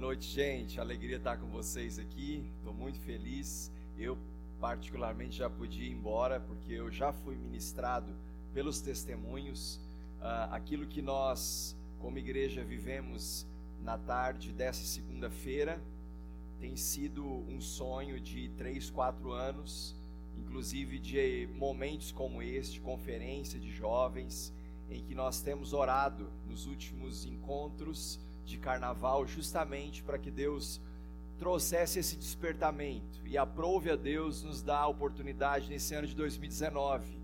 Noite, gente. Alegria estar com vocês aqui. Estou muito feliz. Eu, particularmente, já podia ir embora porque eu já fui ministrado pelos testemunhos. Uh, aquilo que nós, como igreja, vivemos na tarde dessa segunda-feira tem sido um sonho de três, quatro anos, inclusive de momentos como este, conferência de jovens, em que nós temos orado nos últimos encontros de carnaval, justamente para que Deus trouxesse esse despertamento e aprove a Deus nos dar a oportunidade nesse ano de 2019.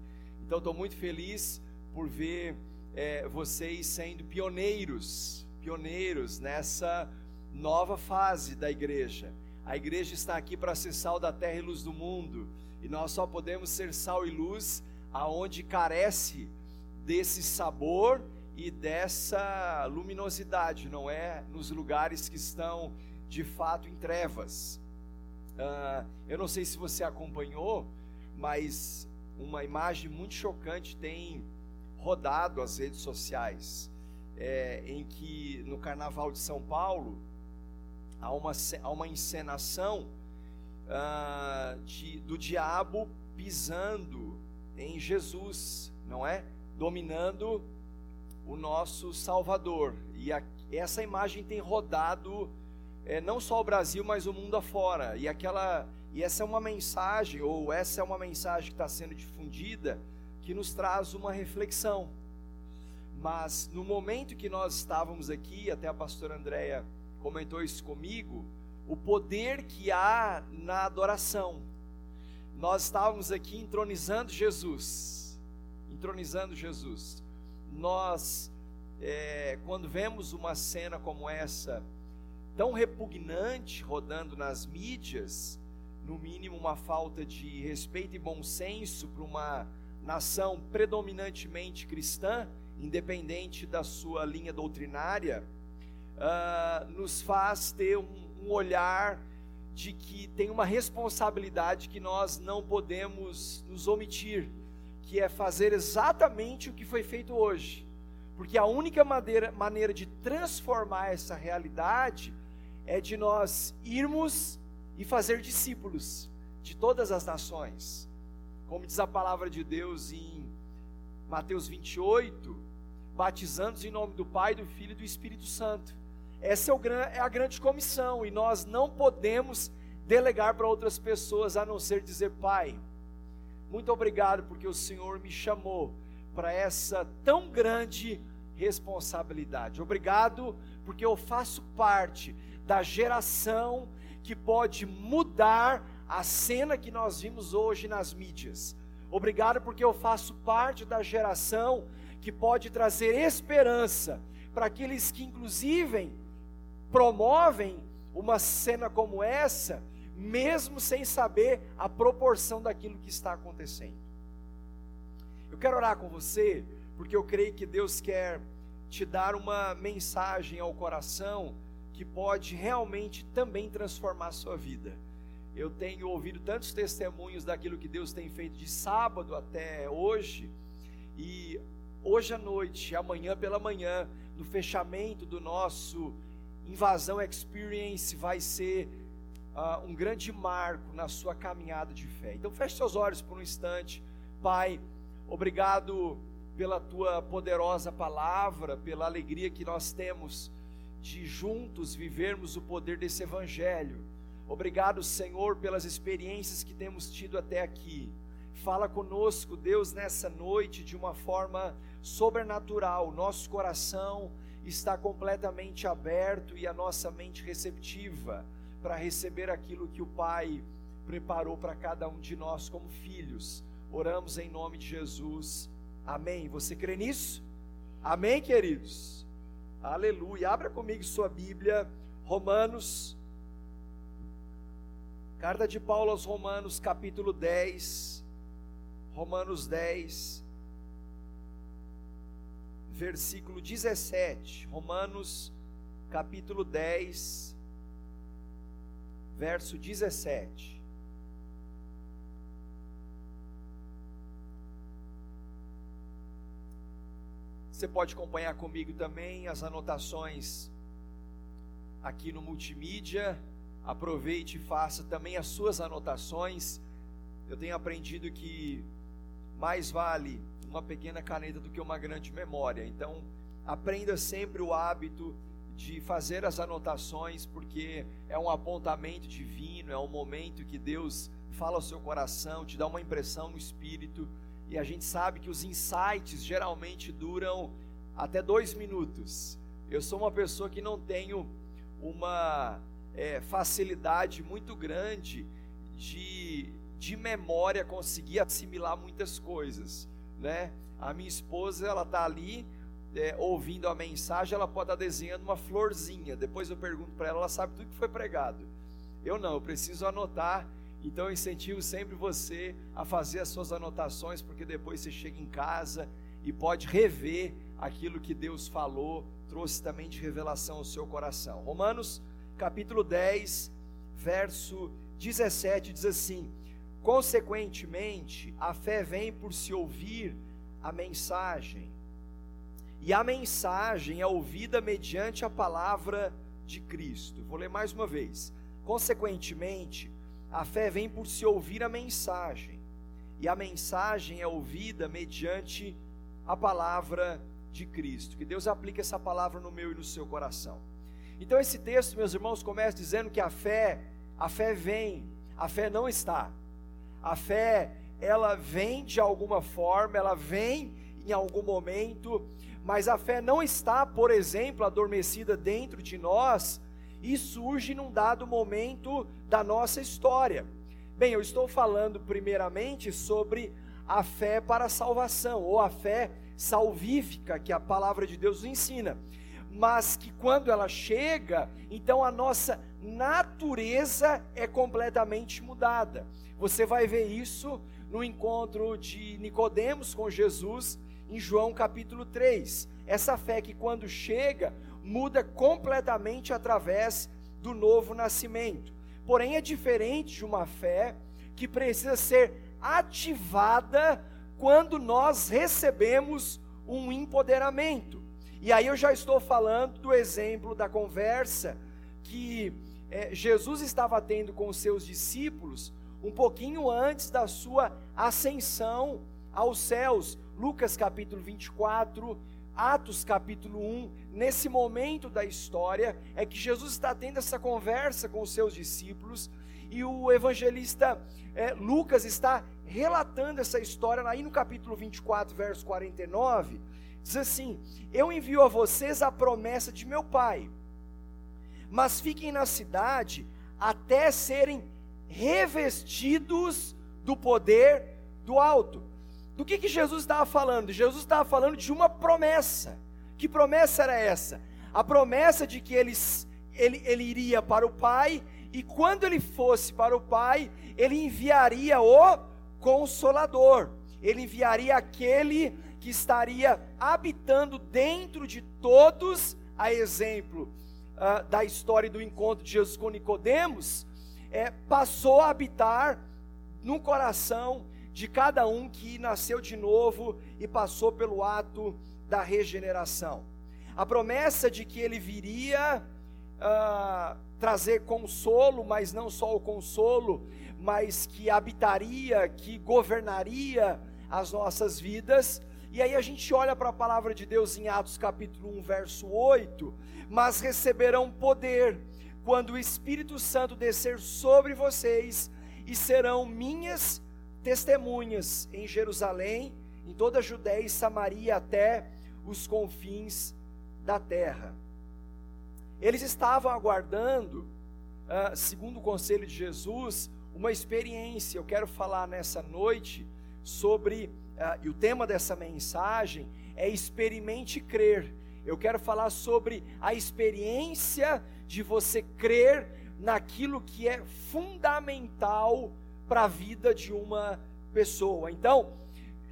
Então, estou muito feliz por ver é, vocês sendo pioneiros, pioneiros nessa nova fase da igreja. A igreja está aqui para ser sal da terra e luz do mundo, e nós só podemos ser sal e luz aonde carece desse sabor e dessa luminosidade, não é nos lugares que estão de fato em trevas. Uh, eu não sei se você acompanhou, mas uma imagem muito chocante tem rodado as redes sociais, é, em que no Carnaval de São Paulo há uma, há uma encenação uh, de, do diabo pisando em Jesus, não é? Dominando o nosso Salvador. E a, essa imagem tem rodado é, não só o Brasil, mas o mundo afora. E aquela e essa é uma mensagem, ou essa é uma mensagem que está sendo difundida, que nos traz uma reflexão. Mas no momento que nós estávamos aqui, até a pastora Andréia comentou isso comigo, o poder que há na adoração. Nós estávamos aqui entronizando Jesus, entronizando Jesus nós, é, quando vemos uma cena como essa, tão repugnante rodando nas mídias, no mínimo uma falta de respeito e bom senso para uma nação predominantemente cristã, independente da sua linha doutrinária, uh, nos faz ter um, um olhar de que tem uma responsabilidade que nós não podemos nos omitir que é fazer exatamente o que foi feito hoje. Porque a única maneira, maneira de transformar essa realidade é de nós irmos e fazer discípulos de todas as nações. Como diz a palavra de Deus em Mateus 28, batizando-os em nome do Pai, do Filho e do Espírito Santo. Essa é, é a grande comissão e nós não podemos delegar para outras pessoas a não ser dizer, Pai, muito obrigado porque o Senhor me chamou para essa tão grande responsabilidade. Obrigado porque eu faço parte da geração que pode mudar a cena que nós vimos hoje nas mídias. Obrigado porque eu faço parte da geração que pode trazer esperança para aqueles que, inclusive, promovem uma cena como essa mesmo sem saber a proporção daquilo que está acontecendo. Eu quero orar com você, porque eu creio que Deus quer te dar uma mensagem ao coração que pode realmente também transformar a sua vida. Eu tenho ouvido tantos testemunhos daquilo que Deus tem feito de sábado até hoje, e hoje à noite, amanhã pela manhã, no fechamento do nosso Invasão Experience, vai ser uh, um grande marco na sua caminhada de fé. Então feche seus olhos por um instante, Pai. Obrigado pela tua poderosa palavra, pela alegria que nós temos de juntos vivermos o poder desse evangelho. Obrigado, Senhor, pelas experiências que temos tido até aqui. Fala conosco, Deus, nessa noite de uma forma sobrenatural. Nosso coração está completamente aberto e a nossa mente receptiva para receber aquilo que o Pai preparou para cada um de nós como filhos. Oramos em nome de Jesus. Amém. Você crê nisso? Amém, queridos? Aleluia. Abra comigo sua Bíblia, Romanos, carta de Paulo aos Romanos, capítulo 10. Romanos 10, versículo 17. Romanos, capítulo 10, verso 17. Você pode acompanhar comigo também as anotações aqui no multimídia, aproveite e faça também as suas anotações. Eu tenho aprendido que mais vale uma pequena caneta do que uma grande memória. Então, aprenda sempre o hábito de fazer as anotações, porque é um apontamento divino, é um momento que Deus fala ao seu coração, te dá uma impressão no espírito, e a gente sabe que os insights geralmente duram até dois minutos. Eu sou uma pessoa que não tenho uma é, facilidade muito grande de, de memória conseguir assimilar muitas coisas, né? A minha esposa, ela tá ali é, ouvindo a mensagem, ela pode estar desenhando uma florzinha. Depois eu pergunto para ela, ela sabe tudo que foi pregado. Eu não, eu preciso anotar. Então eu incentivo sempre você a fazer as suas anotações, porque depois você chega em casa e pode rever aquilo que Deus falou, trouxe também de revelação ao seu coração. Romanos capítulo 10, verso 17 diz assim: Consequentemente, a fé vem por se ouvir a mensagem e a mensagem é ouvida mediante a palavra de Cristo. Vou ler mais uma vez. Consequentemente, a fé vem por se ouvir a mensagem, e a mensagem é ouvida mediante a palavra de Cristo. Que Deus aplique essa palavra no meu e no seu coração. Então esse texto, meus irmãos, começa dizendo que a fé, a fé vem, a fé não está. A fé, ela vem de alguma forma, ela vem em algum momento, mas a fé não está, por exemplo, adormecida dentro de nós e surge num dado momento da nossa história. Bem, eu estou falando primeiramente sobre a fé para a salvação, ou a fé salvífica que a palavra de Deus nos ensina. Mas que quando ela chega, então a nossa natureza é completamente mudada. Você vai ver isso no encontro de Nicodemos com Jesus, em João capítulo 3. Essa fé que quando chega, muda completamente através do novo nascimento. Porém, é diferente de uma fé que precisa ser ativada quando nós recebemos um empoderamento. E aí eu já estou falando do exemplo da conversa que é, Jesus estava tendo com os seus discípulos um pouquinho antes da sua ascensão aos céus, Lucas capítulo 24, Atos capítulo 1, nesse momento da história, é que Jesus está tendo essa conversa com os seus discípulos e o evangelista é, Lucas está relatando essa história aí no capítulo 24, verso 49. Diz assim: Eu envio a vocês a promessa de meu pai, mas fiquem na cidade até serem revestidos do poder do alto. Do que, que Jesus estava falando? Jesus estava falando de uma promessa. Que promessa era essa? A promessa de que ele, ele, iria para o Pai, e quando ele fosse para o Pai, ele enviaria o Consolador, ele enviaria aquele que estaria habitando dentro de todos, a exemplo uh, da história do encontro de Jesus com Nicodemos, é, passou a habitar no coração de cada um que nasceu de novo e passou pelo ato da regeneração. A promessa de que ele viria uh, trazer consolo, mas não só o consolo, mas que habitaria, que governaria as nossas vidas. E aí a gente olha para a palavra de Deus em Atos capítulo 1, verso 8: Mas receberão poder quando o Espírito Santo descer sobre vocês, e serão minhas testemunhas em Jerusalém, em toda a Judéia e Samaria até os confins da terra. Eles estavam aguardando, uh, segundo o conselho de Jesus, uma experiência. Eu quero falar nessa noite sobre, uh, e o tema dessa mensagem é experimente crer. Eu quero falar sobre a experiência de você crer naquilo que é fundamental para a vida de uma pessoa. Então,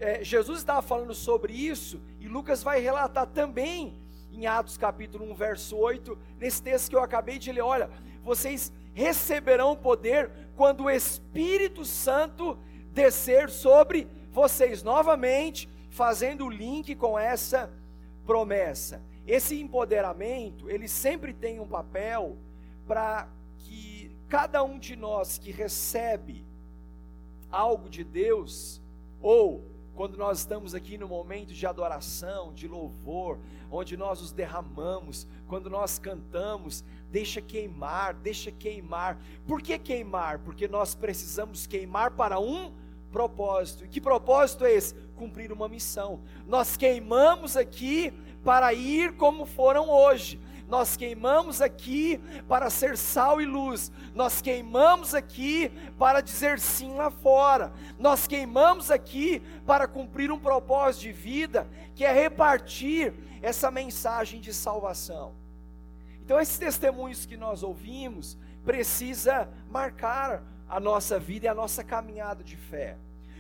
é, Jesus estava falando sobre isso e Lucas vai relatar também em Atos capítulo 1, verso 8, nesse texto que eu acabei de ler: olha, vocês receberão poder quando o Espírito Santo descer sobre vocês novamente, fazendo o link com essa promessa. esse empoderamento, ele sempre tem um papel para que cada um de nós que recebe algo de Deus, ou quando nós estamos aqui no momento de adoração, de louvor, onde nós os derramamos, quando nós cantamos, deixa queimar, deixa queimar. Por que queimar? Porque nós precisamos queimar para um propósito. E que propósito é esse? Cumprir uma missão. Nós queimamos aqui para ir como foram hoje. Nós queimamos aqui para ser sal e luz. Nós queimamos aqui para dizer sim lá fora. Nós queimamos aqui para cumprir um propósito de vida, que é repartir essa mensagem de salvação. Então esses testemunhos que nós ouvimos precisa marcar a nossa vida e a nossa caminhada de fé.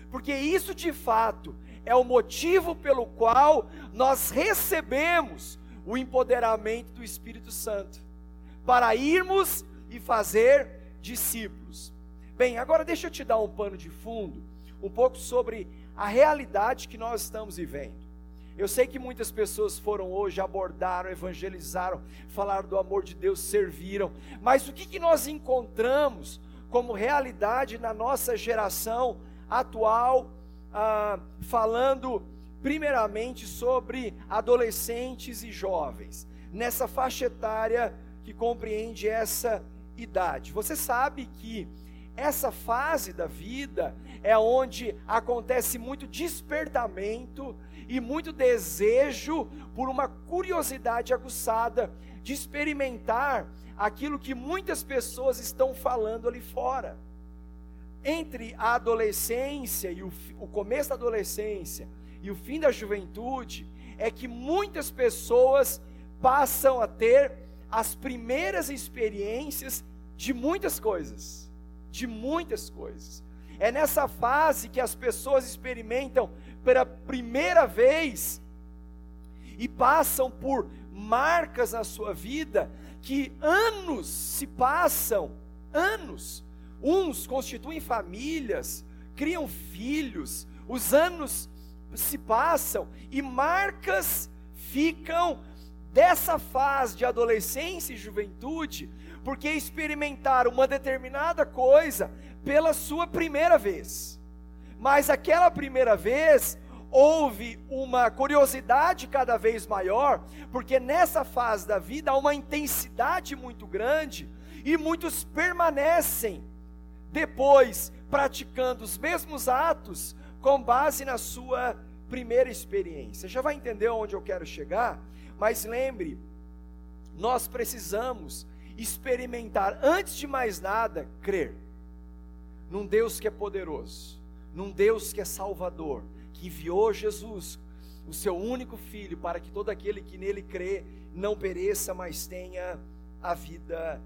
Porque isso de fato é o motivo pelo qual nós recebemos o empoderamento do Espírito Santo para irmos e fazer discípulos. Bem, agora deixa eu te dar um pano de fundo, um pouco sobre a realidade que nós estamos vivendo. Eu sei que muitas pessoas foram hoje, abordaram, evangelizaram, falaram do amor de Deus, serviram, mas o que, que nós encontramos como realidade na nossa geração atual, ah, falando primeiramente sobre adolescentes e jovens, nessa faixa etária que compreende essa idade. Você sabe que essa fase da vida é onde acontece muito despertamento e muito desejo por uma curiosidade aguçada de experimentar aquilo que muitas pessoas estão falando ali fora. Entre a adolescência e o, o começo da adolescência e o fim da juventude, é que muitas pessoas passam a ter as primeiras experiências de muitas coisas, de muitas coisas. É nessa fase que as pessoas experimentam pela primeira vez e passam por marcas na sua vida que anos se passam, anos. Uns constituem famílias, criam filhos, os anos se passam e marcas ficam dessa fase de adolescência e juventude, porque experimentaram uma determinada coisa pela sua primeira vez. Mas aquela primeira vez houve uma curiosidade cada vez maior, porque nessa fase da vida há uma intensidade muito grande e muitos permanecem depois praticando os mesmos atos com base na sua primeira experiência. Já vai entender onde eu quero chegar? Mas lembre, nós precisamos experimentar, antes de mais nada, crer num Deus que é poderoso, num Deus que é salvador, que enviou Jesus, o seu único filho, para que todo aquele que nele crê não pereça, mas tenha a vida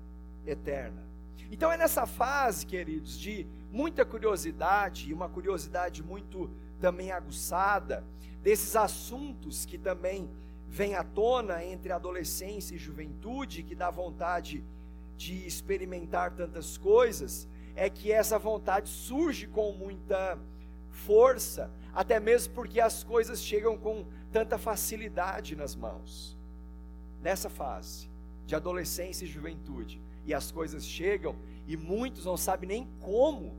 eterna. Então é nessa fase, queridos, de muita curiosidade, e uma curiosidade muito também aguçada, desses assuntos que também vêm à tona entre adolescência e juventude, que dá vontade de experimentar tantas coisas, é que essa vontade surge com muita força, até mesmo porque as coisas chegam com tanta facilidade nas mãos. Nessa fase de adolescência e juventude, e as coisas chegam e muitos não sabem nem como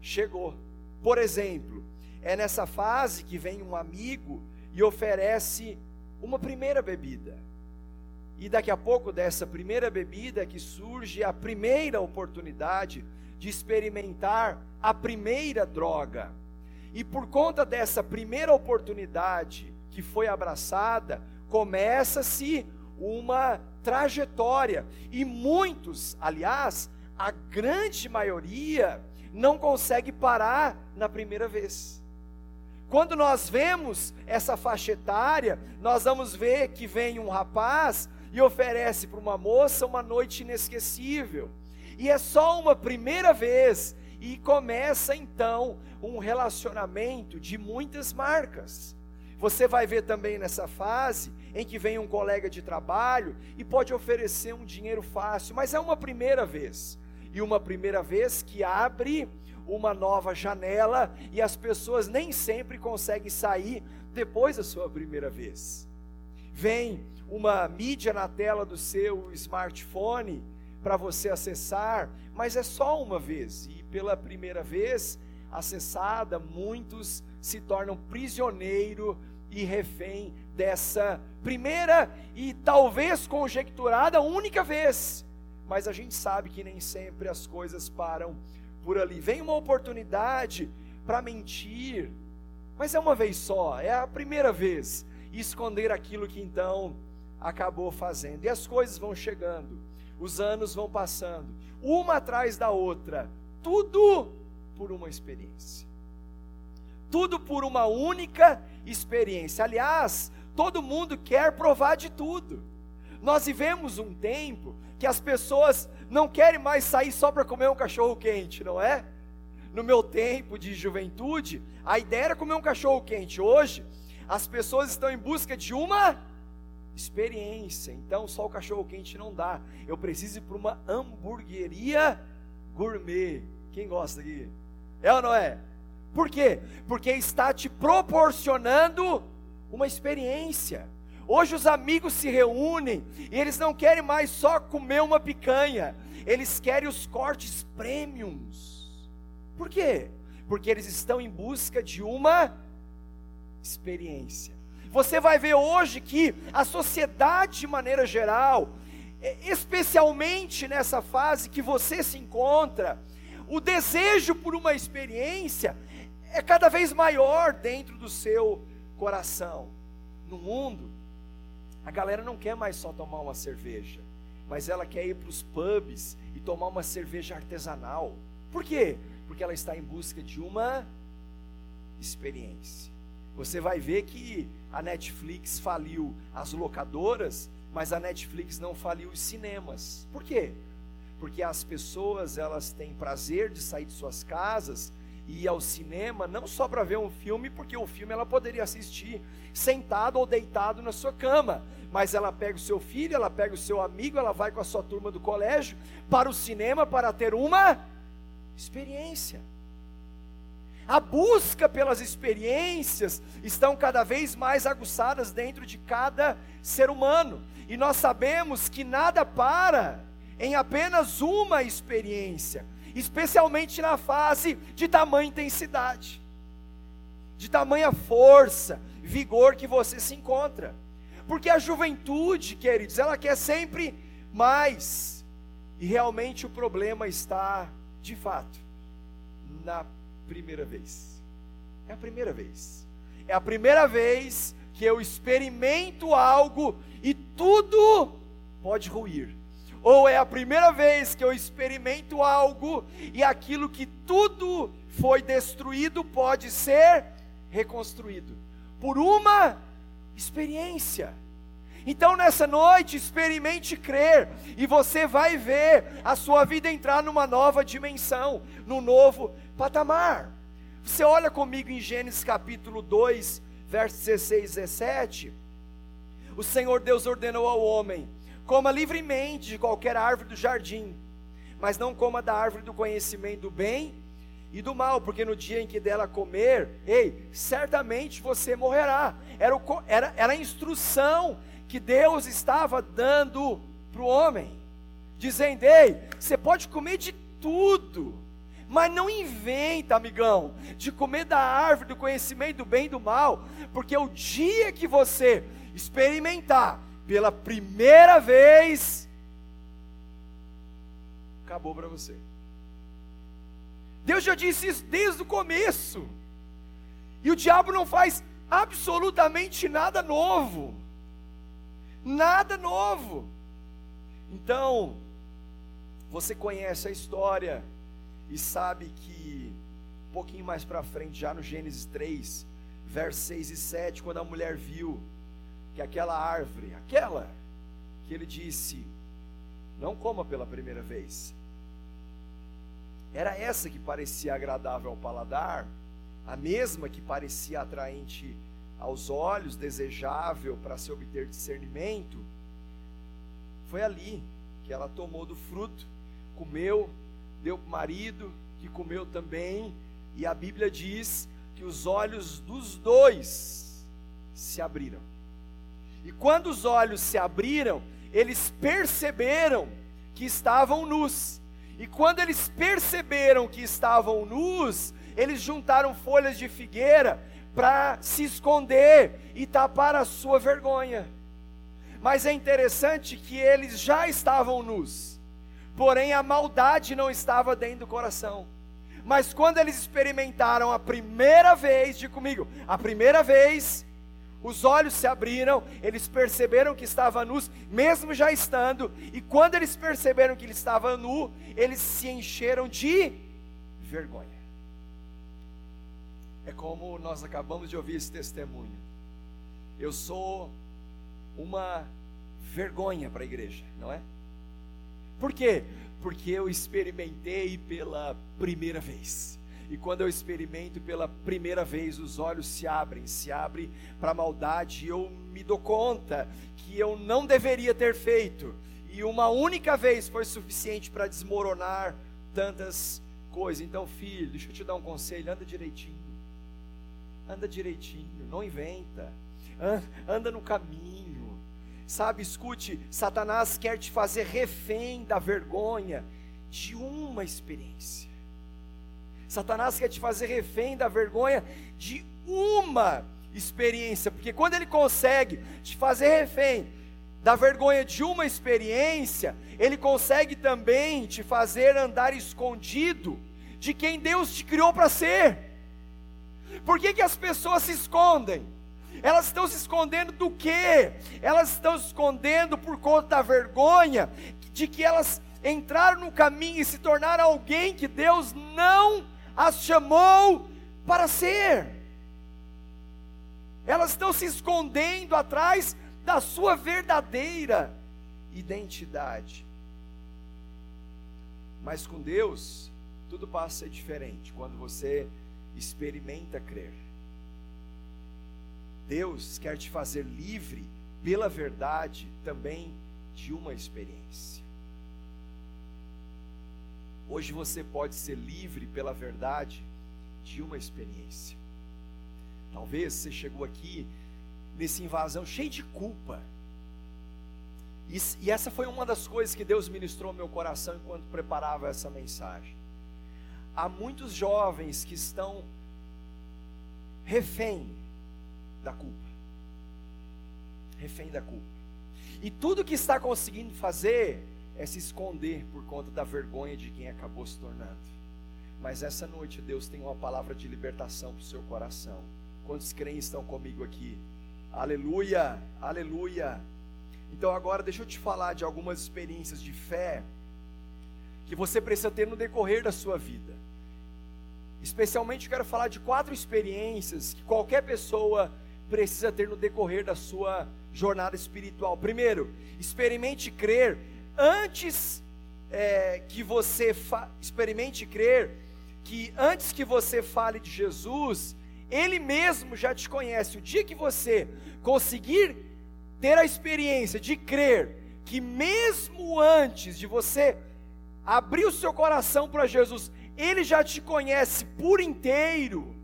chegou. Por exemplo, é nessa fase que vem um amigo e oferece uma primeira bebida. E daqui a pouco dessa primeira bebida que surge a primeira oportunidade de experimentar a primeira droga. E por conta dessa primeira oportunidade que foi abraçada, começa-se uma trajetória. E muitos, aliás, a grande maioria, não consegue parar na primeira vez. Quando nós vemos essa faixa etária, nós vamos ver que vem um rapaz e oferece para uma moça uma noite inesquecível. E é só uma primeira vez e começa então um relacionamento de muitas marcas. Você vai ver também nessa fase em que vem um colega de trabalho e pode oferecer um dinheiro fácil, mas é uma primeira vez. E uma primeira vez que abre uma nova janela e as pessoas nem sempre conseguem sair depois da sua primeira vez. Vem uma mídia na tela do seu smartphone para você acessar, mas é só uma vez. E pela primeira vez acessada, muitos se tornam prisioneiro e refém dessa primeira e talvez conjecturada única vez. Mas a gente sabe que nem sempre as coisas param por ali. Vem uma oportunidade para mentir, mas é uma vez só, é a primeira vez. E esconder aquilo que então acabou fazendo. E as coisas vão chegando, os anos vão passando, uma atrás da outra, tudo por uma experiência. Tudo por uma única experiência. Aliás, todo mundo quer provar de tudo. Nós vivemos um tempo que as pessoas não querem mais sair só para comer um cachorro quente, não é? No meu tempo de juventude, a ideia era comer um cachorro quente. Hoje, as pessoas estão em busca de uma experiência. Então, só o cachorro quente não dá. Eu preciso ir para uma hamburgueria gourmet. Quem gosta aqui? É ou não é? Por quê? Porque está te proporcionando uma experiência. Hoje os amigos se reúnem e eles não querem mais só comer uma picanha, eles querem os cortes premiums. Por quê? Porque eles estão em busca de uma experiência. Você vai ver hoje que a sociedade, de maneira geral, especialmente nessa fase que você se encontra, o desejo por uma experiência é cada vez maior dentro do seu coração. No mundo, a galera não quer mais só tomar uma cerveja, mas ela quer ir para os pubs e tomar uma cerveja artesanal. Por quê? Porque ela está em busca de uma experiência. Você vai ver que a Netflix faliu as locadoras, mas a Netflix não faliu os cinemas. Por quê? Porque as pessoas elas têm prazer de sair de suas casas e ir ao cinema não só para ver um filme, porque o filme ela poderia assistir sentado ou deitado na sua cama, mas ela pega o seu filho, ela pega o seu amigo, ela vai com a sua turma do colégio para o cinema para ter uma experiência. A busca pelas experiências estão cada vez mais aguçadas dentro de cada ser humano, e nós sabemos que nada para em apenas uma experiência, especialmente na fase de tamanha intensidade, de tamanha força, vigor que você se encontra. Porque a juventude, queridos, ela quer sempre mais. E realmente o problema está, de fato, na primeira vez. É a primeira vez. É a primeira vez que eu experimento algo e tudo pode ruir. Ou é a primeira vez que eu experimento algo e aquilo que tudo foi destruído pode ser reconstruído por uma experiência. Então nessa noite, experimente crer, e você vai ver a sua vida entrar numa nova dimensão, num novo patamar. Você olha comigo em Gênesis capítulo 2, versos 16 e 17. O Senhor Deus ordenou ao homem: coma livremente de qualquer árvore do jardim, mas não coma da árvore do conhecimento do bem e do mal, porque no dia em que dela comer, ei, certamente você morrerá. Era, o, era, era a instrução que Deus estava dando para o homem, dizendo: ei, você pode comer de tudo, mas não inventa, amigão, de comer da árvore do conhecimento do bem e do mal, porque o dia que você experimentar pela primeira vez, acabou para você. Deus já disse isso desde o começo. E o diabo não faz absolutamente nada novo. Nada novo. Então, você conhece a história e sabe que um pouquinho mais para frente, já no Gênesis 3, versos 6 e 7, quando a mulher viu que aquela árvore, aquela que ele disse, não coma pela primeira vez, era essa que parecia agradável ao paladar, a mesma que parecia atraente aos olhos, desejável para se obter discernimento. Foi ali que ela tomou do fruto, comeu, deu para o marido, que comeu também, e a Bíblia diz que os olhos dos dois se abriram. E quando os olhos se abriram, eles perceberam que estavam nus. E quando eles perceberam que estavam nus, eles juntaram folhas de figueira para se esconder e tapar a sua vergonha. Mas é interessante que eles já estavam nus, porém a maldade não estava dentro do coração. Mas quando eles experimentaram a primeira vez, diga comigo, a primeira vez, os olhos se abriram, eles perceberam que estava nus, mesmo já estando, e quando eles perceberam que ele estava nu, eles se encheram de vergonha. É como nós acabamos de ouvir esse testemunho. Eu sou uma vergonha para a igreja, não é? Por quê? Porque eu experimentei pela primeira vez. E quando eu experimento pela primeira vez, os olhos se abrem, se abrem para a maldade, e eu me dou conta que eu não deveria ter feito. E uma única vez foi suficiente para desmoronar tantas coisas. Então, filho, deixa eu te dar um conselho: anda direitinho. Anda direitinho, não inventa. Anda no caminho. Sabe, escute, Satanás quer te fazer refém da vergonha de uma experiência. Satanás quer te fazer refém da vergonha de uma experiência, porque quando ele consegue te fazer refém da vergonha de uma experiência, ele consegue também te fazer andar escondido de quem Deus te criou para ser. Por que, que as pessoas se escondem? Elas estão se escondendo do quê? Elas estão se escondendo por conta da vergonha de que elas entraram no caminho e se tornaram alguém que Deus não as chamou para ser. Elas estão se escondendo atrás da sua verdadeira identidade. Mas com Deus, tudo passa a ser diferente quando você experimenta crer. Deus quer te fazer livre pela verdade também de uma experiência. Hoje você pode ser livre pela verdade de uma experiência. Talvez você chegou aqui nessa invasão cheio de culpa. E, e, essa foi uma das coisas que Deus ministrou ao meu coração enquanto preparava essa mensagem. Há muitos jovens que estão refém da culpa. Refém da culpa. E tudo que está conseguindo fazer é se esconder por conta da vergonha de quem acabou se tornando. Mas essa noite Deus tem uma palavra de libertação para o seu coração. Quantos crentes estão comigo aqui? Aleluia, aleluia. Então agora deixa eu te falar de algumas experiências de fé que você precisa ter no decorrer da sua vida. Especialmente quero falar de quatro experiências que qualquer pessoa precisa ter no decorrer da sua jornada espiritual. Primeiro, experimente crer antes é, que você experimente crer que antes que você fale de Jesus, Ele mesmo já te conhece. O dia que você conseguir ter a experiência de crer que mesmo antes de você abrir o seu coração para Jesus, Ele já te conhece por inteiro,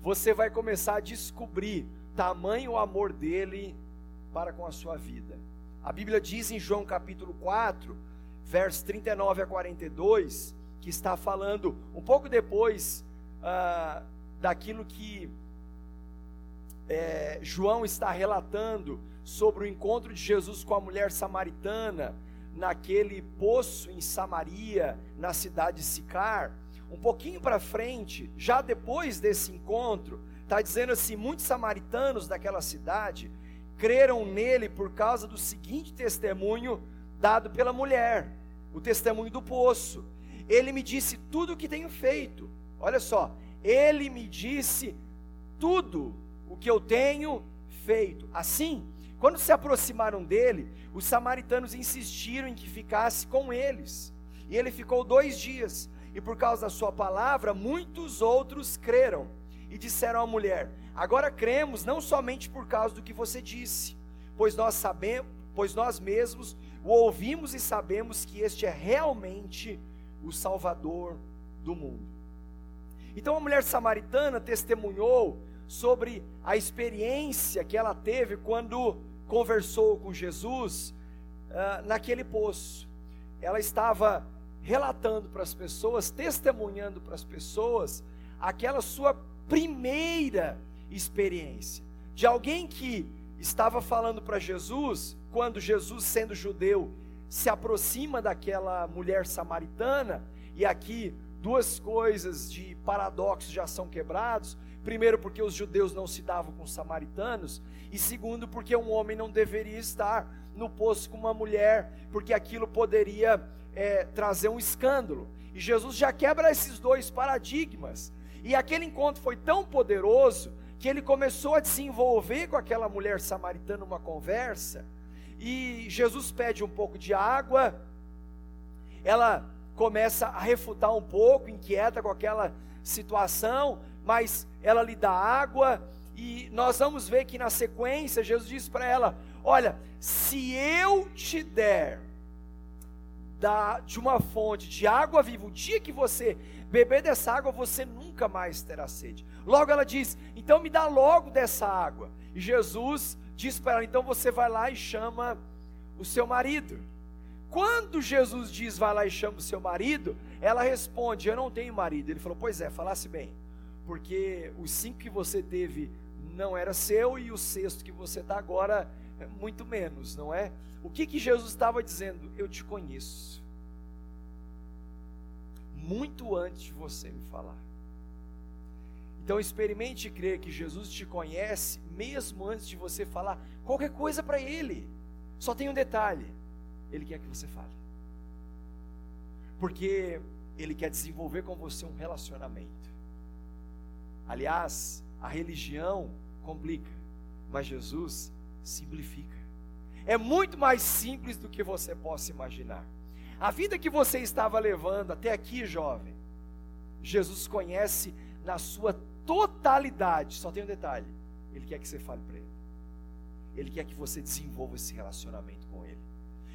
você vai começar a descobrir tamanho amor dele para com a sua vida. A Bíblia diz em João capítulo 4, versos 39 a 42, que está falando um pouco depois ah, daquilo que é, João está relatando sobre o encontro de Jesus com a mulher samaritana naquele poço em Samaria, na cidade de Sicar. Um pouquinho para frente, já depois desse encontro, está dizendo assim: muitos samaritanos daquela cidade creram nele por causa do seguinte testemunho dado pela mulher, o testemunho do poço. Ele me disse tudo o que tenho feito. Olha só, ele me disse tudo o que eu tenho feito. Assim, quando se aproximaram dele, os samaritanos insistiram em que ficasse com eles. E ele ficou dois dias. E por causa da sua palavra, muitos outros creram. E disseram à mulher: Agora cremos não somente por causa do que você disse, pois nós sabemos, pois nós mesmos o ouvimos e sabemos que este é realmente o Salvador do mundo. Então a mulher samaritana testemunhou sobre a experiência que ela teve quando conversou com Jesus uh, naquele poço. Ela estava relatando para as pessoas, testemunhando para as pessoas, aquela sua primeira experiência. De alguém que estava falando para Jesus, quando Jesus, sendo judeu, se aproxima daquela mulher samaritana, e aqui duas coisas de paradoxo já são quebrados. Primeiro, porque os judeus não se davam com os samaritanos, e segundo, porque um homem não deveria estar no poço com uma mulher, porque aquilo poderia é, trazer um escândalo. E Jesus já quebra esses dois paradigmas. E aquele encontro foi tão poderoso que ele começou a desenvolver com aquela mulher samaritana uma conversa. E Jesus pede um pouco de água. Ela começa a refutar um pouco, inquieta com aquela situação, mas ela lhe dá água. E nós vamos ver que na sequência Jesus diz para ela: Olha, se eu te der da, de uma fonte de água viva, o dia que você beber dessa água, você nunca mais terá sede. Logo ela diz: Então me dá logo dessa água. E Jesus diz para ela: Então você vai lá e chama o seu marido. Quando Jesus diz vai lá e chama o seu marido, ela responde: Eu não tenho marido. Ele falou: Pois é, falasse bem, porque os cinco que você teve não era seu e o sexto que você está agora é muito menos, não é? O que, que Jesus estava dizendo? Eu te conheço. Muito antes de você me falar. Então experimente crer que Jesus te conhece mesmo antes de você falar qualquer coisa para Ele. Só tem um detalhe: Ele quer que você fale. Porque Ele quer desenvolver com você um relacionamento. Aliás, a religião complica, mas Jesus simplifica. É muito mais simples do que você possa imaginar. A vida que você estava levando até aqui, jovem, Jesus conhece na sua totalidade. Só tem um detalhe: Ele quer que você fale para Ele. Ele quer que você desenvolva esse relacionamento com Ele.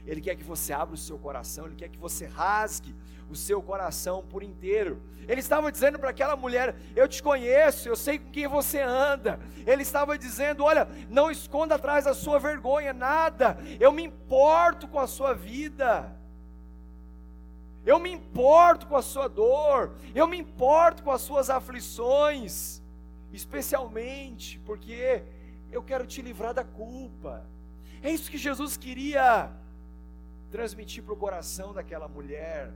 Ele quer que você abra o seu coração, Ele quer que você rasgue o seu coração por inteiro. Ele estava dizendo para aquela mulher: Eu te conheço, eu sei com quem você anda. Ele estava dizendo: Olha, não esconda atrás da sua vergonha nada, eu me importo com a sua vida. Eu me importo com a sua dor, eu me importo com as suas aflições, especialmente porque eu quero te livrar da culpa. É isso que Jesus queria transmitir para o coração daquela mulher.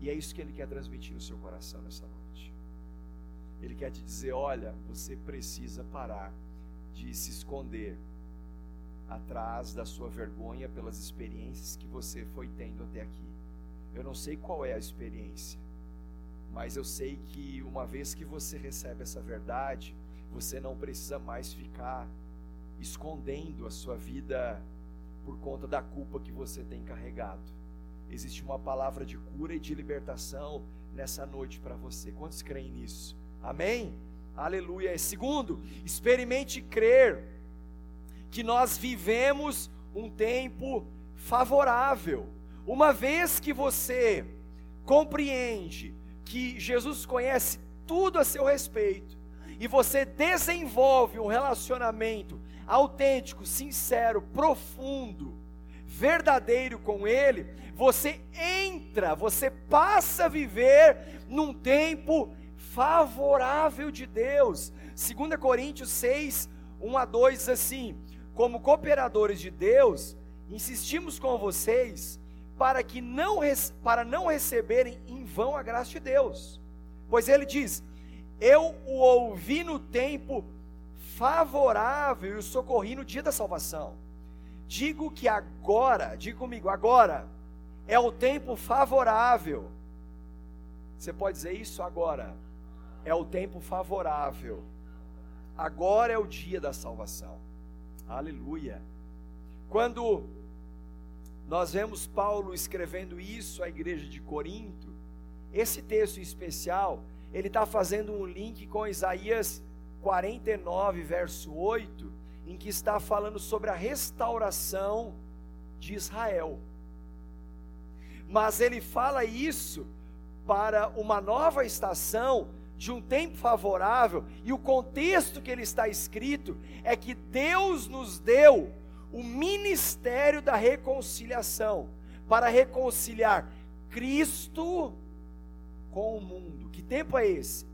E é isso que Ele quer transmitir no seu coração nessa noite. Ele quer te dizer: olha, você precisa parar de se esconder atrás da sua vergonha pelas experiências que você foi tendo até aqui. Eu não sei qual é a experiência, mas eu sei que uma vez que você recebe essa verdade, você não precisa mais ficar escondendo a sua vida por conta da culpa que você tem carregado. Existe uma palavra de cura e de libertação nessa noite para você. Quantos creem nisso? Amém? Aleluia. Segundo, experimente crer que nós vivemos um tempo favorável. Uma vez que você compreende que Jesus conhece tudo a seu respeito e você desenvolve um relacionamento autêntico, sincero, profundo, verdadeiro com Ele, você entra, você passa a viver num tempo favorável de Deus. 2 Coríntios 6, 1 a 2 diz assim: Como cooperadores de Deus, insistimos com vocês para que não para não receberem em vão a graça de Deus. Pois ele diz: Eu o ouvi no tempo favorável e o socorri no dia da salvação. Digo que agora, diga comigo, agora é o tempo favorável. Você pode dizer isso agora? É o tempo favorável. Agora é o dia da salvação. Aleluia. Quando nós vemos Paulo escrevendo isso à igreja de Corinto, esse texto em especial, ele está fazendo um link com Isaías 49, verso 8, em que está falando sobre a restauração de Israel. Mas ele fala isso para uma nova estação de um tempo favorável, e o contexto que ele está escrito é que Deus nos deu o ministério da reconciliação para reconciliar Cristo com o mundo. Que tempo é esse?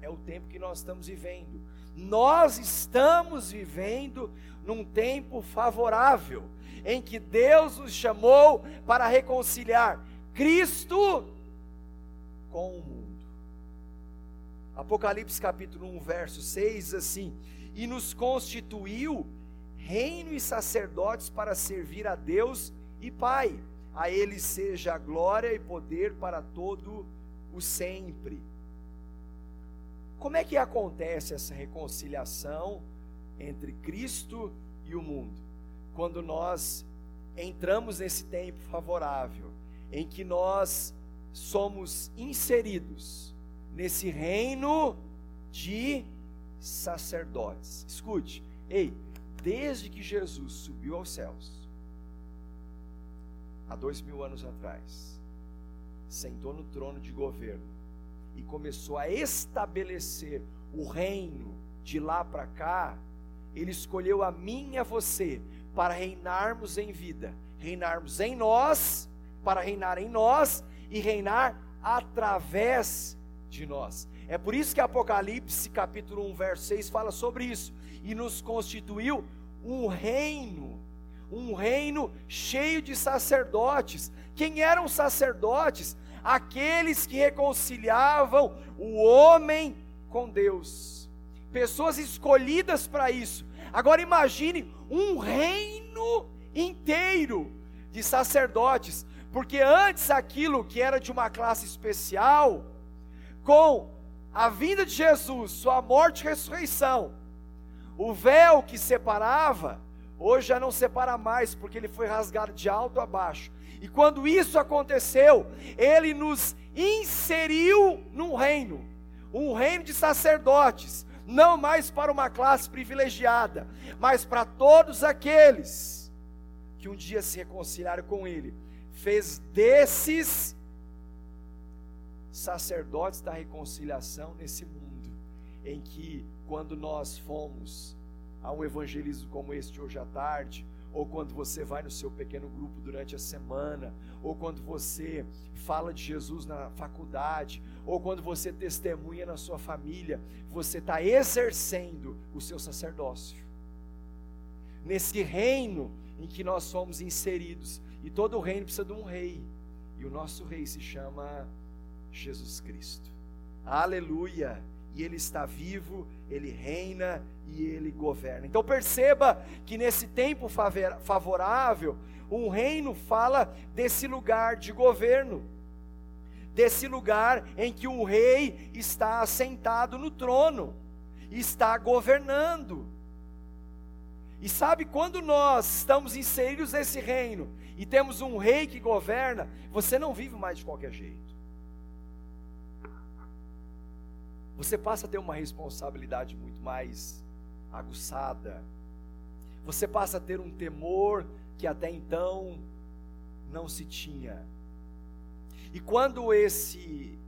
É o tempo que nós estamos vivendo. Nós estamos vivendo num tempo favorável, em que Deus nos chamou para reconciliar Cristo com o mundo. Apocalipse capítulo 1, verso 6 assim: E nos constituiu reino e sacerdotes para servir a Deus e Pai. A ele seja glória e poder para todo o sempre. Como é que acontece essa reconciliação entre Cristo e o mundo? Quando nós entramos nesse tempo favorável, em que nós somos inseridos nesse reino de sacerdotes. Escute, ei, desde que Jesus subiu aos céus, há dois mil anos atrás, sentou no trono de governo e começou a estabelecer o reino de lá para cá, ele escolheu a mim e a você para reinarmos em vida, reinarmos em nós, para reinar em nós e reinar através de nós. É por isso que Apocalipse capítulo 1, verso 6 fala sobre isso. E nos constituiu um reino, um reino cheio de sacerdotes. Quem eram sacerdotes? Aqueles que reconciliavam o homem com Deus. Pessoas escolhidas para isso. Agora imagine um reino inteiro de sacerdotes, porque antes aquilo que era de uma classe especial, com a vinda de Jesus, sua morte e ressurreição, o véu que separava, hoje já não separa mais, porque ele foi rasgado de alto a baixo. E quando isso aconteceu, ele nos inseriu num reino, um reino de sacerdotes, não mais para uma classe privilegiada, mas para todos aqueles que um dia se reconciliaram com ele, fez desses sacerdotes da reconciliação nesse mundo, em que quando nós fomos a um evangelismo como este hoje à tarde, ou quando você vai no seu pequeno grupo durante a semana, ou quando você fala de Jesus na faculdade, ou quando você testemunha na sua família, você está exercendo o seu sacerdócio. Nesse reino em que nós somos inseridos, e todo reino precisa de um rei, e o nosso rei se chama Jesus Cristo. Aleluia! E ele está vivo, ele reina e ele governa. Então perceba que nesse tempo favorável, um reino fala desse lugar de governo, desse lugar em que o rei está assentado no trono, está governando. E sabe, quando nós estamos inseridos nesse reino e temos um rei que governa, você não vive mais de qualquer jeito. Você passa a ter uma responsabilidade muito mais aguçada. Você passa a ter um temor que até então não se tinha. E quando esse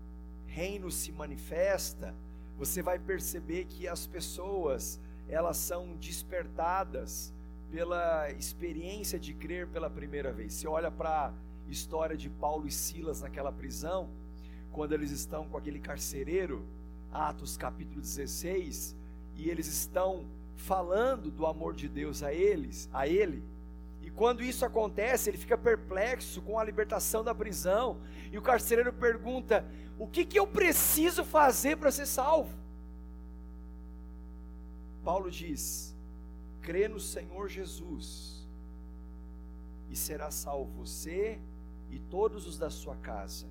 reino se manifesta, você vai perceber que as pessoas, elas são despertadas pela experiência de crer pela primeira vez. Você olha para a história de Paulo e Silas naquela prisão, quando eles estão com aquele carcereiro, Atos capítulo 16, e eles estão falando do amor de Deus a eles, a ele. E quando isso acontece, ele fica perplexo com a libertação da prisão, e o carcereiro pergunta: "O que que eu preciso fazer para ser salvo?" Paulo diz: "Crê no Senhor Jesus, e será salvo você e todos os da sua casa."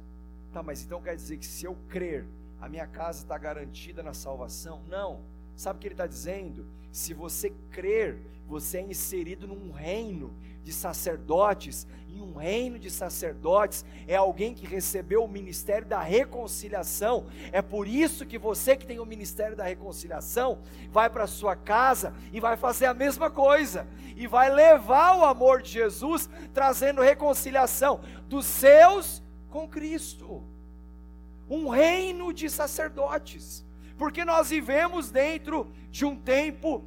Tá, mas então quer dizer que se eu crer a minha casa está garantida na salvação. Não. Sabe o que ele está dizendo? Se você crer, você é inserido num reino de sacerdotes, e um reino de sacerdotes é alguém que recebeu o ministério da reconciliação. É por isso que você que tem o ministério da reconciliação vai para sua casa e vai fazer a mesma coisa e vai levar o amor de Jesus trazendo reconciliação dos seus com Cristo. Um reino de sacerdotes, porque nós vivemos dentro de um tempo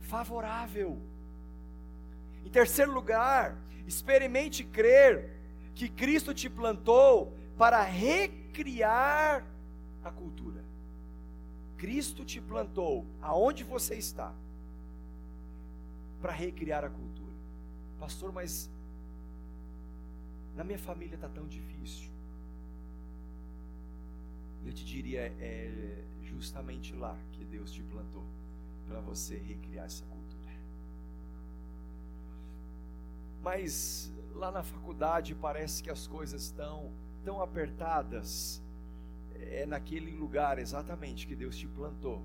favorável. Em terceiro lugar, experimente crer que Cristo te plantou para recriar a cultura. Cristo te plantou aonde você está para recriar a cultura. Pastor, mas na minha família está tão difícil. Eu te diria, é justamente lá que Deus te plantou para você recriar essa cultura. Mas lá na faculdade parece que as coisas estão tão apertadas. É naquele lugar exatamente que Deus te plantou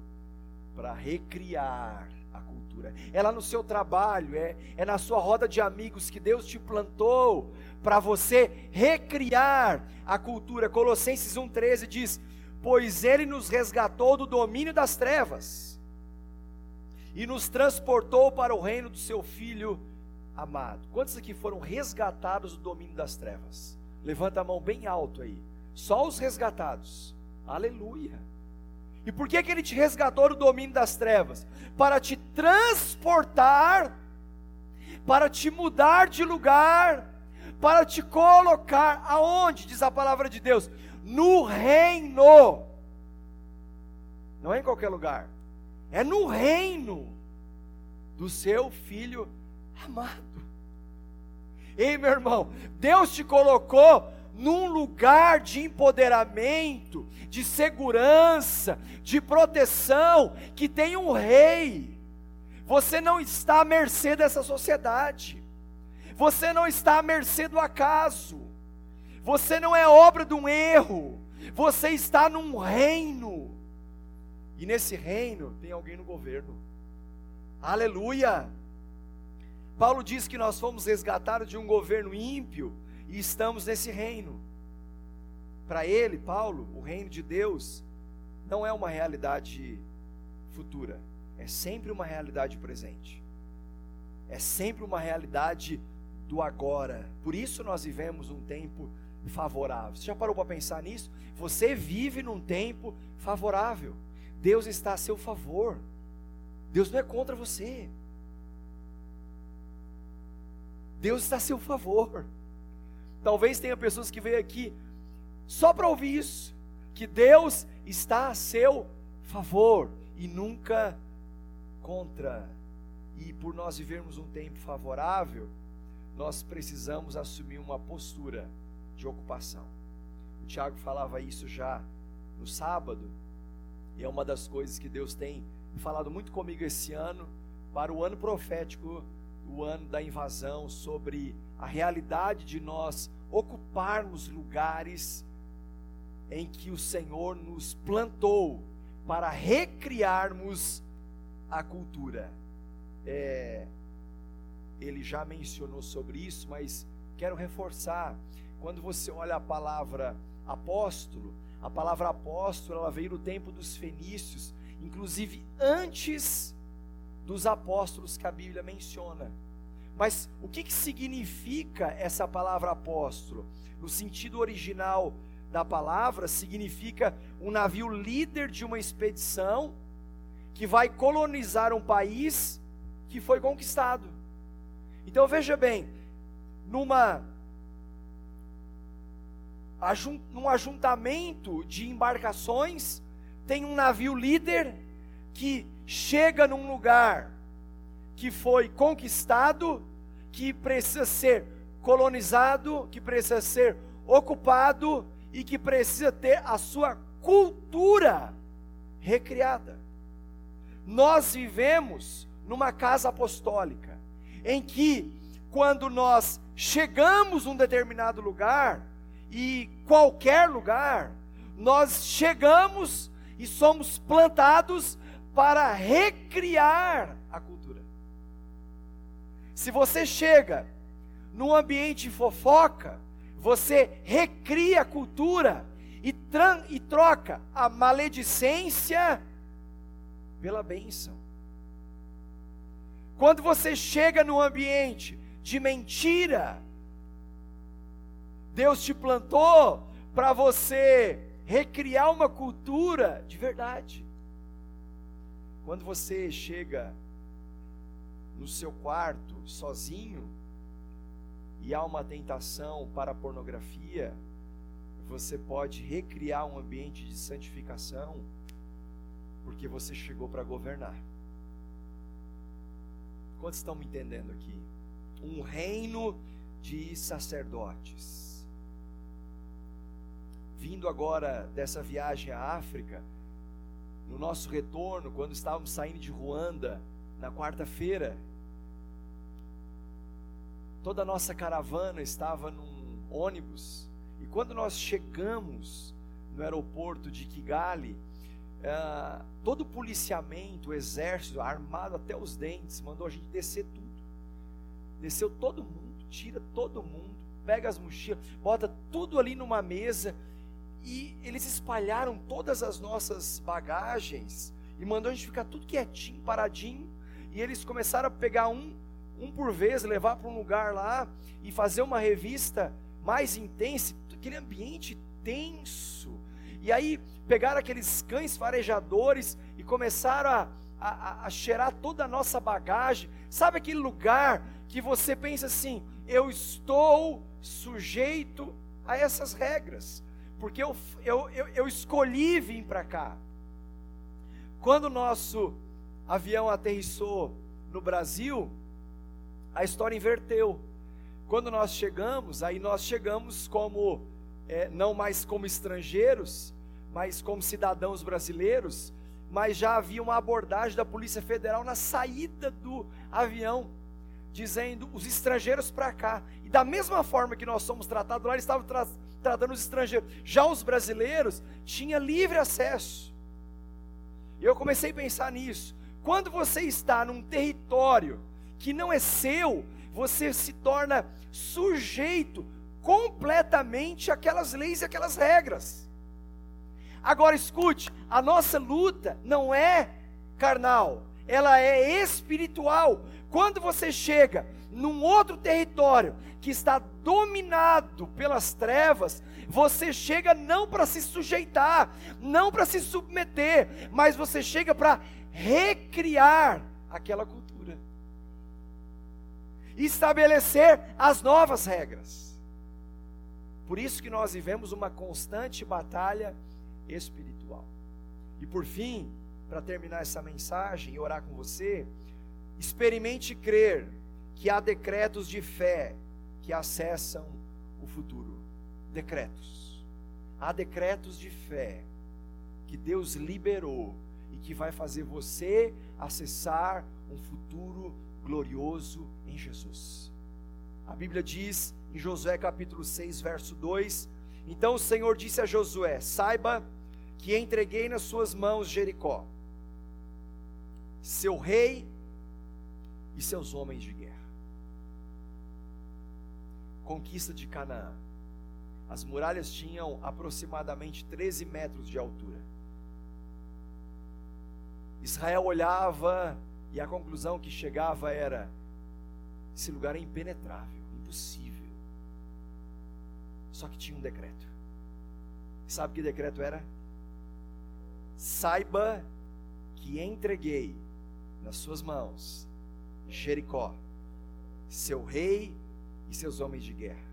para recriar a cultura. É lá no seu trabalho, é, é na sua roda de amigos que Deus te plantou para você recriar a cultura. Colossenses 1,13 diz: Pois Ele nos resgatou do domínio das trevas e nos transportou para o reino do seu Filho amado. Quantos aqui foram resgatados do domínio das trevas? Levanta a mão bem alto aí. Só os resgatados. Aleluia. E por que, que ele te resgatou do domínio das trevas? Para te transportar, para te mudar de lugar, para te colocar aonde, diz a palavra de Deus? No reino. Não é em qualquer lugar, é no reino do seu filho amado. Ei, meu irmão, Deus te colocou num lugar de empoderamento, de segurança, de proteção, que tem um rei. Você não está à mercê dessa sociedade. Você não está à mercê do acaso. Você não é obra de um erro. Você está num reino. E nesse reino tem alguém no governo. Aleluia! Paulo diz que nós fomos resgatados de um governo ímpio e estamos nesse reino. Para ele, Paulo, o reino de Deus não é uma realidade futura, é sempre uma realidade presente. É sempre uma realidade do agora. Por isso nós vivemos um tempo favorável. Você já parou para pensar nisso? Você vive num tempo favorável. Deus está a seu favor. Deus não é contra você. Deus está a seu favor. Talvez tenha pessoas que veio aqui só para ouvir isso, que Deus está a seu favor e nunca contra. E por nós vivermos um tempo favorável, nós precisamos assumir uma postura de ocupação. O Tiago falava isso já no sábado, e é uma das coisas que Deus tem falado muito comigo esse ano, para o ano profético o ano da invasão, sobre a realidade de nós ocuparmos lugares em que o Senhor nos plantou para recriarmos a cultura. É, ele já mencionou sobre isso, mas quero reforçar. Quando você olha a palavra apóstolo, a palavra apóstolo ela veio no tempo dos fenícios, inclusive antes dos apóstolos que a Bíblia menciona. Mas o que, que significa essa palavra apóstolo? No sentido original da palavra, significa um navio líder de uma expedição que vai colonizar um país que foi conquistado. Então veja bem, numa num ajuntamento de embarcações, tem um navio líder que chega num lugar que foi conquistado, que precisa ser colonizado, que precisa ser ocupado e que precisa ter a sua cultura recriada. Nós vivemos numa casa apostólica, em que, quando nós chegamos num determinado lugar, e qualquer lugar, nós chegamos e somos plantados para recriar a cultura. Se você chega num ambiente fofoca, você recria a cultura e, e troca a maledicência pela bênção. Quando você chega num ambiente de mentira, Deus te plantou para você recriar uma cultura de verdade. Quando você chega no seu quarto sozinho e há uma tentação para a pornografia, você pode recriar um ambiente de santificação, porque você chegou para governar. Quantos estão me entendendo aqui? Um reino de sacerdotes. Vindo agora dessa viagem à África, no nosso retorno, quando estávamos saindo de Ruanda, na quarta-feira, toda a nossa caravana estava num ônibus, e quando nós chegamos no aeroporto de Kigali, uh, todo o policiamento, o exército, armado até os dentes, mandou a gente descer tudo. Desceu todo mundo, tira todo mundo, pega as mochilas, bota tudo ali numa mesa e eles espalharam todas as nossas bagagens e mandou a gente ficar tudo quietinho, paradinho. E eles começaram a pegar um, um por vez, levar para um lugar lá e fazer uma revista mais intensa, aquele ambiente tenso. E aí pegaram aqueles cães farejadores e começaram a, a, a cheirar toda a nossa bagagem. Sabe aquele lugar que você pensa assim: eu estou sujeito a essas regras porque eu, eu, eu, eu escolhi vir para cá. Quando o nosso avião aterrissou no Brasil, a história inverteu. Quando nós chegamos, aí nós chegamos como, é, não mais como estrangeiros, mas como cidadãos brasileiros, mas já havia uma abordagem da Polícia Federal na saída do avião, dizendo os estrangeiros para cá. E da mesma forma que nós somos tratados lá, eles estavam tratando os estrangeiros. Já os brasileiros tinha livre acesso. E eu comecei a pensar nisso. Quando você está num território que não é seu, você se torna sujeito completamente àquelas leis e aquelas regras. Agora escute, a nossa luta não é carnal, ela é espiritual. Quando você chega num outro território que está dominado pelas trevas, você chega não para se sujeitar, não para se submeter, mas você chega para recriar aquela cultura estabelecer as novas regras. Por isso que nós vivemos uma constante batalha espiritual. E por fim, para terminar essa mensagem e orar com você, experimente crer que há decretos de fé que acessam o futuro. Decretos. Há decretos de fé que Deus liberou e que vai fazer você acessar um futuro glorioso em Jesus. A Bíblia diz em Josué capítulo 6, verso 2: Então o Senhor disse a Josué: Saiba que entreguei nas suas mãos Jericó, seu rei e seus homens de guerra conquista de Canaã. As muralhas tinham aproximadamente 13 metros de altura. Israel olhava e a conclusão que chegava era: esse lugar é impenetrável, impossível. Só que tinha um decreto. Sabe que decreto era? Saiba que entreguei nas suas mãos Jericó, seu rei e seus homens de guerra.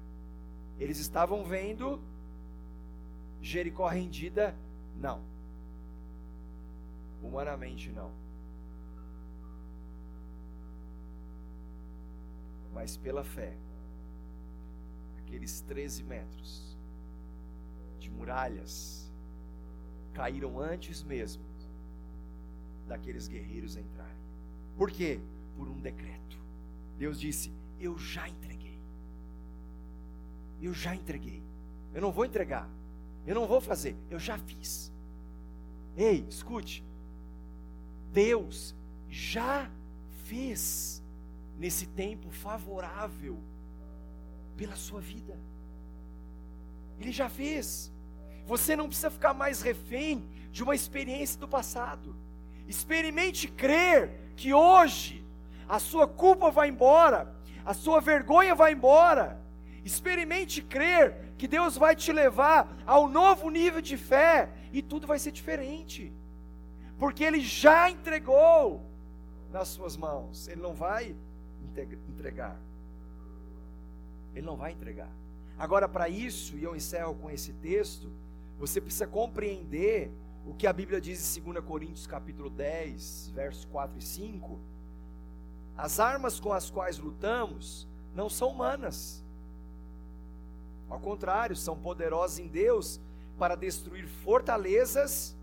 Eles estavam vendo Jericó rendida? Não. Humanamente, não. Mas pela fé, aqueles 13 metros de muralhas caíram antes mesmo daqueles guerreiros entrarem. Por quê? Por um decreto. Deus disse: Eu já entreguei. Eu já entreguei. Eu não vou entregar. Eu não vou fazer. Eu já fiz. Ei, escute. Deus já fez nesse tempo favorável pela sua vida. Ele já fez. Você não precisa ficar mais refém de uma experiência do passado. Experimente crer que hoje a sua culpa vai embora, a sua vergonha vai embora, Experimente crer que Deus vai te levar ao novo nível de fé e tudo vai ser diferente. Porque Ele já entregou nas suas mãos, Ele não vai entregar. Ele não vai entregar. Agora, para isso, e eu encerro com esse texto, você precisa compreender o que a Bíblia diz em 2 Coríntios capítulo 10, versos 4 e 5. As armas com as quais lutamos não são humanas. Ao contrário, são poderosas em Deus para destruir fortalezas,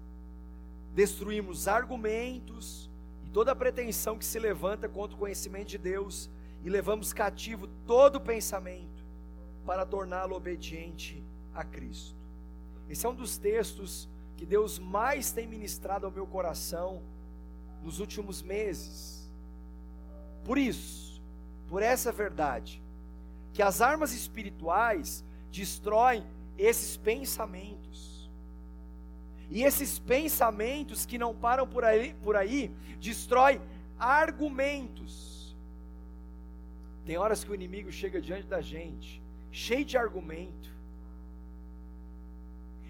destruirmos argumentos e toda pretensão que se levanta contra o conhecimento de Deus e levamos cativo todo pensamento para torná-lo obediente a Cristo. Esse é um dos textos que Deus mais tem ministrado ao meu coração nos últimos meses. Por isso, por essa verdade, que as armas espirituais destroem esses pensamentos. E esses pensamentos que não param por aí, por aí destrói argumentos. Tem horas que o inimigo chega diante da gente, cheio de argumento,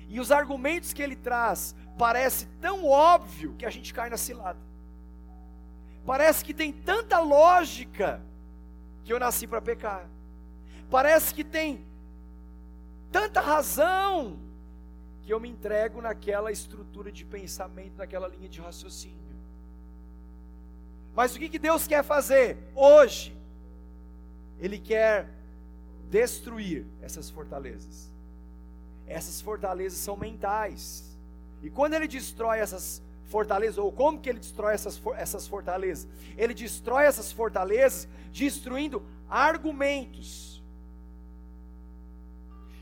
e os argumentos que ele traz parece tão óbvio que a gente cai na cilada. Parece que tem tanta lógica que eu nasci para pecar. Parece que tem tanta razão que eu me entrego naquela estrutura de pensamento, naquela linha de raciocínio. Mas o que, que Deus quer fazer hoje? Ele quer destruir essas fortalezas. Essas fortalezas são mentais. E quando ele destrói essas fortalezas, ou como que ele destrói essas, essas fortalezas? Ele destrói essas fortalezas destruindo argumentos.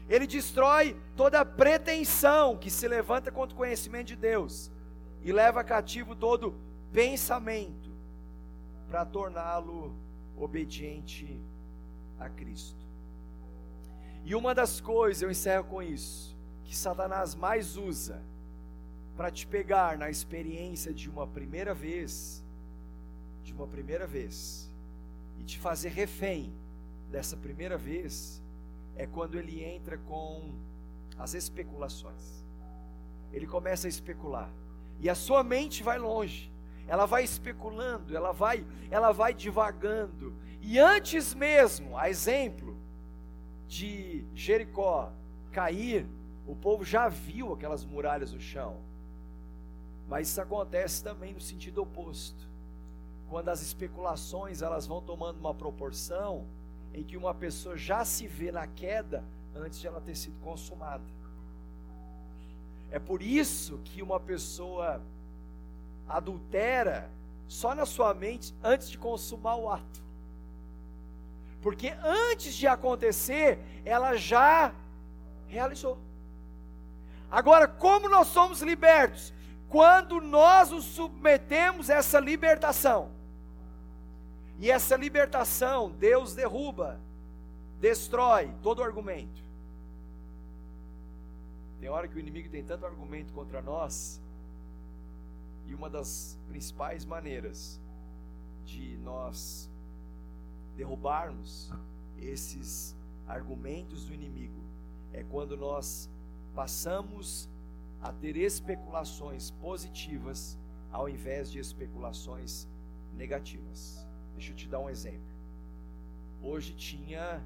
Ele destrói toda pretensão que se levanta contra o conhecimento de Deus e leva cativo todo pensamento para torná-lo obediente a Cristo. E uma das coisas, eu encerro com isso, que Satanás mais usa para te pegar na experiência de uma primeira vez, de uma primeira vez, e te fazer refém dessa primeira vez, é quando ele entra com as especulações. Ele começa a especular. E a sua mente vai longe. Ela vai especulando, ela vai, ela vai divagando. E antes mesmo, a exemplo de Jericó cair, o povo já viu aquelas muralhas no chão. Mas isso acontece também no sentido oposto. Quando as especulações elas vão tomando uma proporção em que uma pessoa já se vê na queda antes de ela ter sido consumada. É por isso que uma pessoa adultera só na sua mente antes de consumar o ato. Porque antes de acontecer, ela já realizou. Agora, como nós somos libertos? Quando nós nos submetemos a essa libertação. E essa libertação, Deus derruba, destrói todo argumento. Tem hora que o inimigo tem tanto argumento contra nós, e uma das principais maneiras de nós derrubarmos esses argumentos do inimigo é quando nós passamos a ter especulações positivas ao invés de especulações negativas. Deixa eu te dar um exemplo. Hoje tinha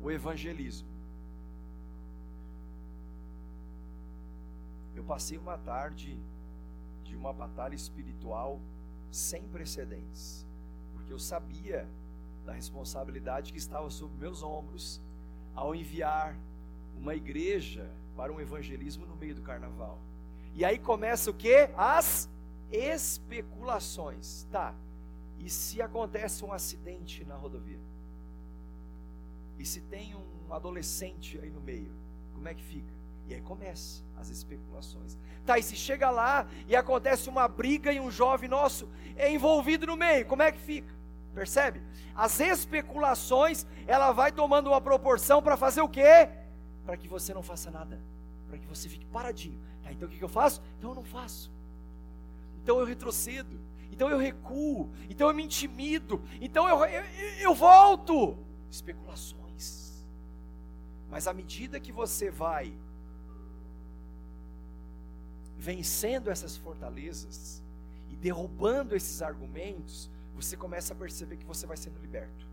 o evangelismo. Eu passei uma tarde de uma batalha espiritual sem precedentes, porque eu sabia da responsabilidade que estava sobre meus ombros ao enviar uma igreja para um evangelismo no meio do carnaval. E aí começa o que? As especulações. Tá. E se acontece um acidente na rodovia? E se tem um adolescente aí no meio? Como é que fica? E aí começa as especulações. Tá, e se chega lá e acontece uma briga e um jovem nosso é envolvido no meio, como é que fica? Percebe? As especulações, ela vai tomando uma proporção para fazer o quê? Para que você não faça nada. Para que você fique paradinho. Tá, então o que, que eu faço? Então eu não faço. Então eu retrocedo. Então eu recuo. Então eu me intimido. Então eu, eu, eu volto. Especulações. Mas à medida que você vai vencendo essas fortalezas e derrubando esses argumentos, você começa a perceber que você vai sendo liberto.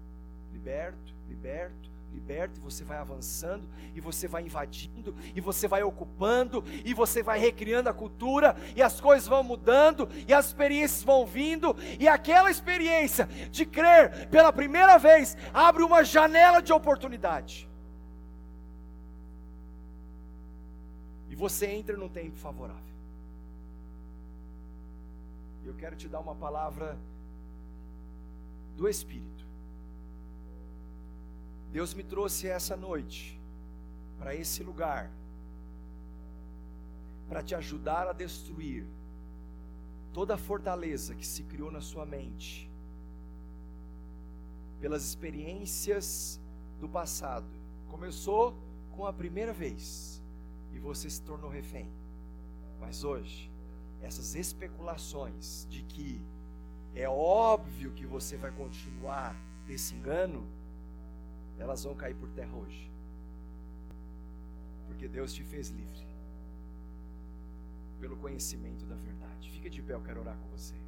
Liberto, liberto, liberto, e você vai avançando, e você vai invadindo, e você vai ocupando, e você vai recriando a cultura, e as coisas vão mudando, e as experiências vão vindo, e aquela experiência de crer pela primeira vez abre uma janela de oportunidade. E você entra num tempo favorável. Eu quero te dar uma palavra do Espírito. Deus me trouxe essa noite para esse lugar, para te ajudar a destruir toda a fortaleza que se criou na sua mente, pelas experiências do passado. Começou com a primeira vez e você se tornou refém, mas hoje, essas especulações de que é óbvio que você vai continuar nesse engano, elas vão cair por terra hoje. Porque Deus te fez livre pelo conhecimento da verdade. Fica de pé, eu quero orar com você.